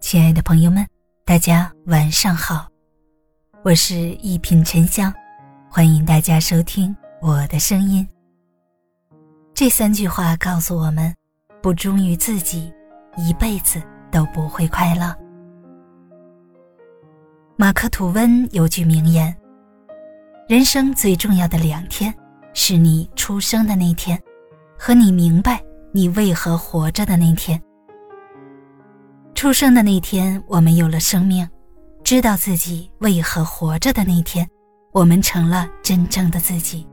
亲爱的朋友们，大家晚上好，我是一品沉香，欢迎大家收听我的声音。这三句话告诉我们：不忠于自己，一辈子都不会快乐。马克吐温有句名言：人生最重要的两天，是你出生的那天，和你明白你为何活着的那天。出生的那天，我们有了生命；知道自己为何活着的那天，我们成了真正的自己。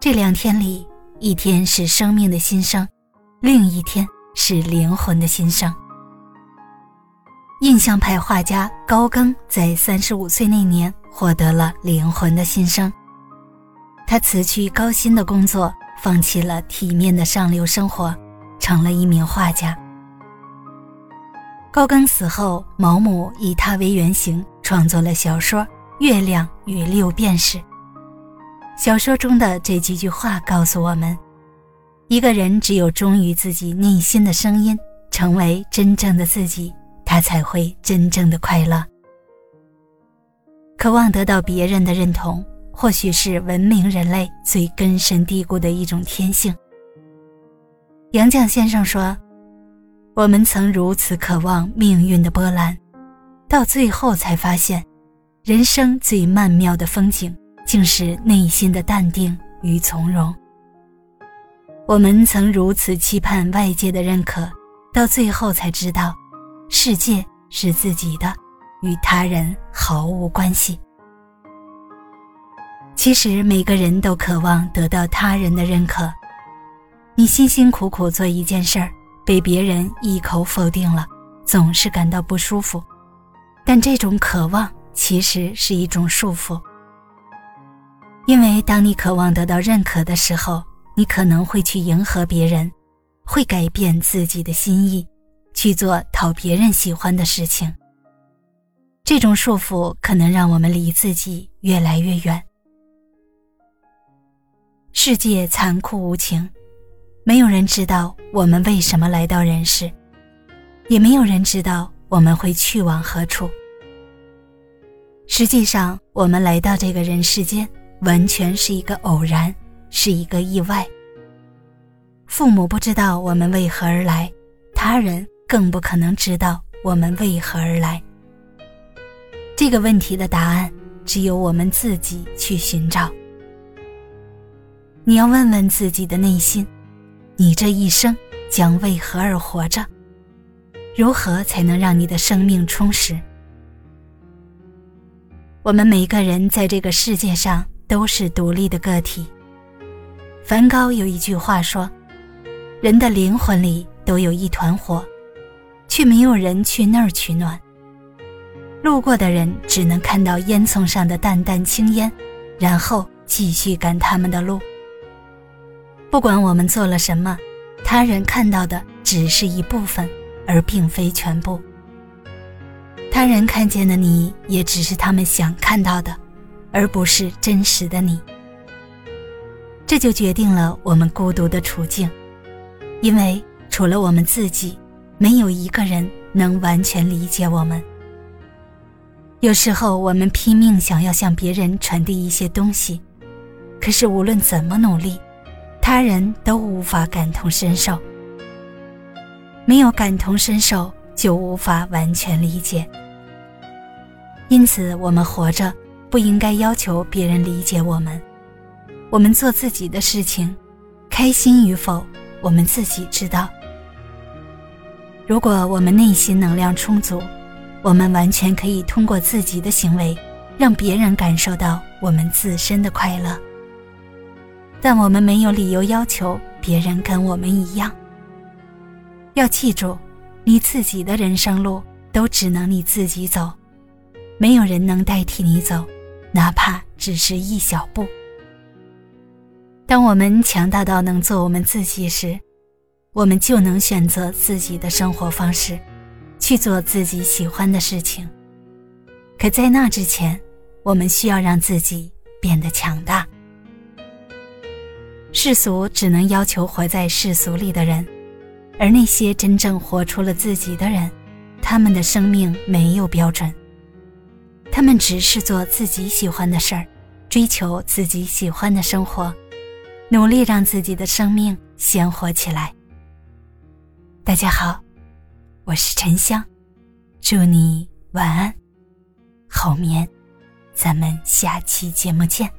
这两天里，一天是生命的新生，另一天是灵魂的新生。印象派画家高更在三十五岁那年获得了灵魂的新生，他辞去高薪的工作，放弃了体面的上流生活，成了一名画家。高更死后，毛姆以他为原型创作了小说《月亮与六便士》。小说中的这几句话告诉我们：一个人只有忠于自己内心的声音，成为真正的自己，他才会真正的快乐。渴望得到别人的认同，或许是文明人类最根深蒂固的一种天性。杨绛先生说。我们曾如此渴望命运的波澜，到最后才发现，人生最曼妙的风景，竟是内心的淡定与从容。我们曾如此期盼外界的认可，到最后才知道，世界是自己的，与他人毫无关系。其实每个人都渴望得到他人的认可，你辛辛苦苦做一件事儿。被别人一口否定了，总是感到不舒服，但这种渴望其实是一种束缚。因为当你渴望得到认可的时候，你可能会去迎合别人，会改变自己的心意，去做讨别人喜欢的事情。这种束缚可能让我们离自己越来越远。世界残酷无情。没有人知道我们为什么来到人世，也没有人知道我们会去往何处。实际上，我们来到这个人世间，完全是一个偶然，是一个意外。父母不知道我们为何而来，他人更不可能知道我们为何而来。这个问题的答案，只有我们自己去寻找。你要问问自己的内心。你这一生将为何而活着？如何才能让你的生命充实？我们每个人在这个世界上都是独立的个体。梵高有一句话说：“人的灵魂里都有一团火，却没有人去那儿取暖。路过的人只能看到烟囱上的淡淡青烟，然后继续赶他们的路。”不管我们做了什么，他人看到的只是一部分，而并非全部。他人看见的你，也只是他们想看到的，而不是真实的你。这就决定了我们孤独的处境，因为除了我们自己，没有一个人能完全理解我们。有时候，我们拼命想要向别人传递一些东西，可是无论怎么努力。他人都无法感同身受，没有感同身受就无法完全理解。因此，我们活着不应该要求别人理解我们。我们做自己的事情，开心与否，我们自己知道。如果我们内心能量充足，我们完全可以通过自己的行为，让别人感受到我们自身的快乐。但我们没有理由要求别人跟我们一样。要记住，你自己的人生路都只能你自己走，没有人能代替你走，哪怕只是一小步。当我们强大到能做我们自己时，我们就能选择自己的生活方式，去做自己喜欢的事情。可在那之前，我们需要让自己变得强大。世俗只能要求活在世俗里的人，而那些真正活出了自己的人，他们的生命没有标准，他们只是做自己喜欢的事儿，追求自己喜欢的生活，努力让自己的生命鲜活起来。大家好，我是沉香，祝你晚安，好眠，咱们下期节目见。